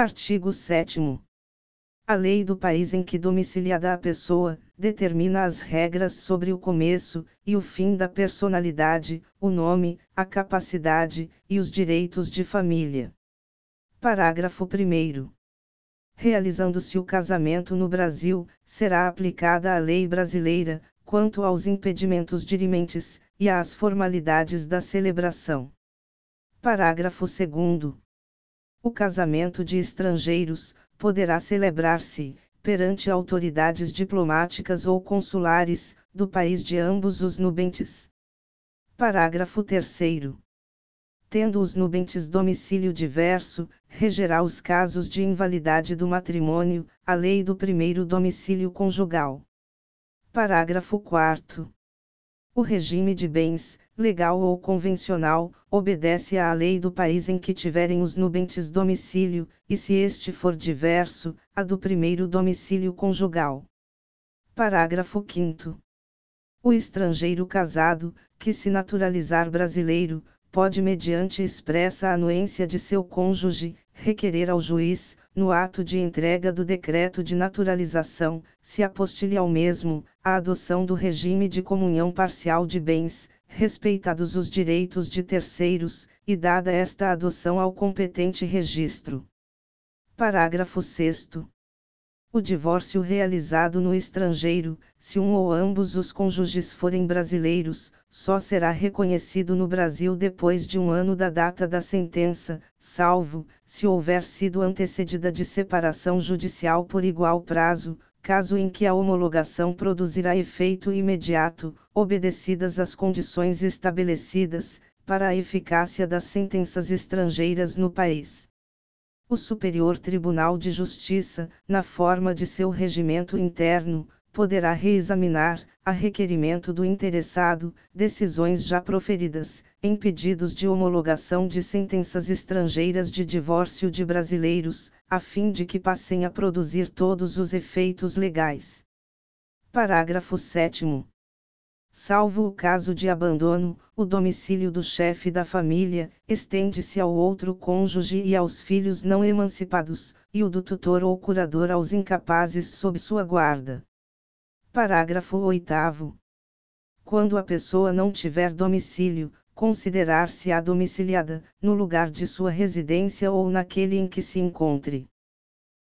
Artigo 7 a lei do país em que domiciliada a pessoa, determina as regras sobre o começo e o fim da personalidade, o nome, a capacidade e os direitos de família. Parágrafo 1. Realizando-se o casamento no Brasil, será aplicada a lei brasileira, quanto aos impedimentos dirimentes, e às formalidades da celebração. Parágrafo 2. O casamento de estrangeiros, poderá celebrar-se, perante autoridades diplomáticas ou consulares, do país de ambos os nubentes. Parágrafo 3. Tendo os nubentes domicílio diverso, regerá os casos de invalidade do matrimônio, a lei do primeiro domicílio conjugal. Parágrafo 4. O regime de bens, legal ou convencional, obedece à lei do país em que tiverem os nubentes domicílio, e se este for diverso, a do primeiro domicílio conjugal. Parágrafo 5. O estrangeiro casado, que se naturalizar brasileiro, pode, mediante expressa anuência de seu cônjuge, requerer ao juiz, no ato de entrega do decreto de naturalização, se apostilhe ao mesmo, a adoção do regime de comunhão parcial de bens, respeitados os direitos de terceiros, e dada esta adoção ao competente registro. Parágrafo 6. O divórcio realizado no estrangeiro, se um ou ambos os cônjuges forem brasileiros, só será reconhecido no Brasil depois de um ano da data da sentença, salvo, se houver sido antecedida de separação judicial por igual prazo, caso em que a homologação produzirá efeito imediato, obedecidas as condições estabelecidas, para a eficácia das sentenças estrangeiras no país. O Superior Tribunal de Justiça, na forma de seu regimento interno, poderá reexaminar, a requerimento do interessado, decisões já proferidas, em pedidos de homologação de sentenças estrangeiras de divórcio de brasileiros, a fim de que passem a produzir todos os efeitos legais. Parágrafo 7. Salvo o caso de abandono, o domicílio do chefe da família estende-se ao outro cônjuge e aos filhos não emancipados, e o do tutor ou curador aos incapazes sob sua guarda. Parágrafo 8. Quando a pessoa não tiver domicílio, considerar-se-á domiciliada, no lugar de sua residência ou naquele em que se encontre.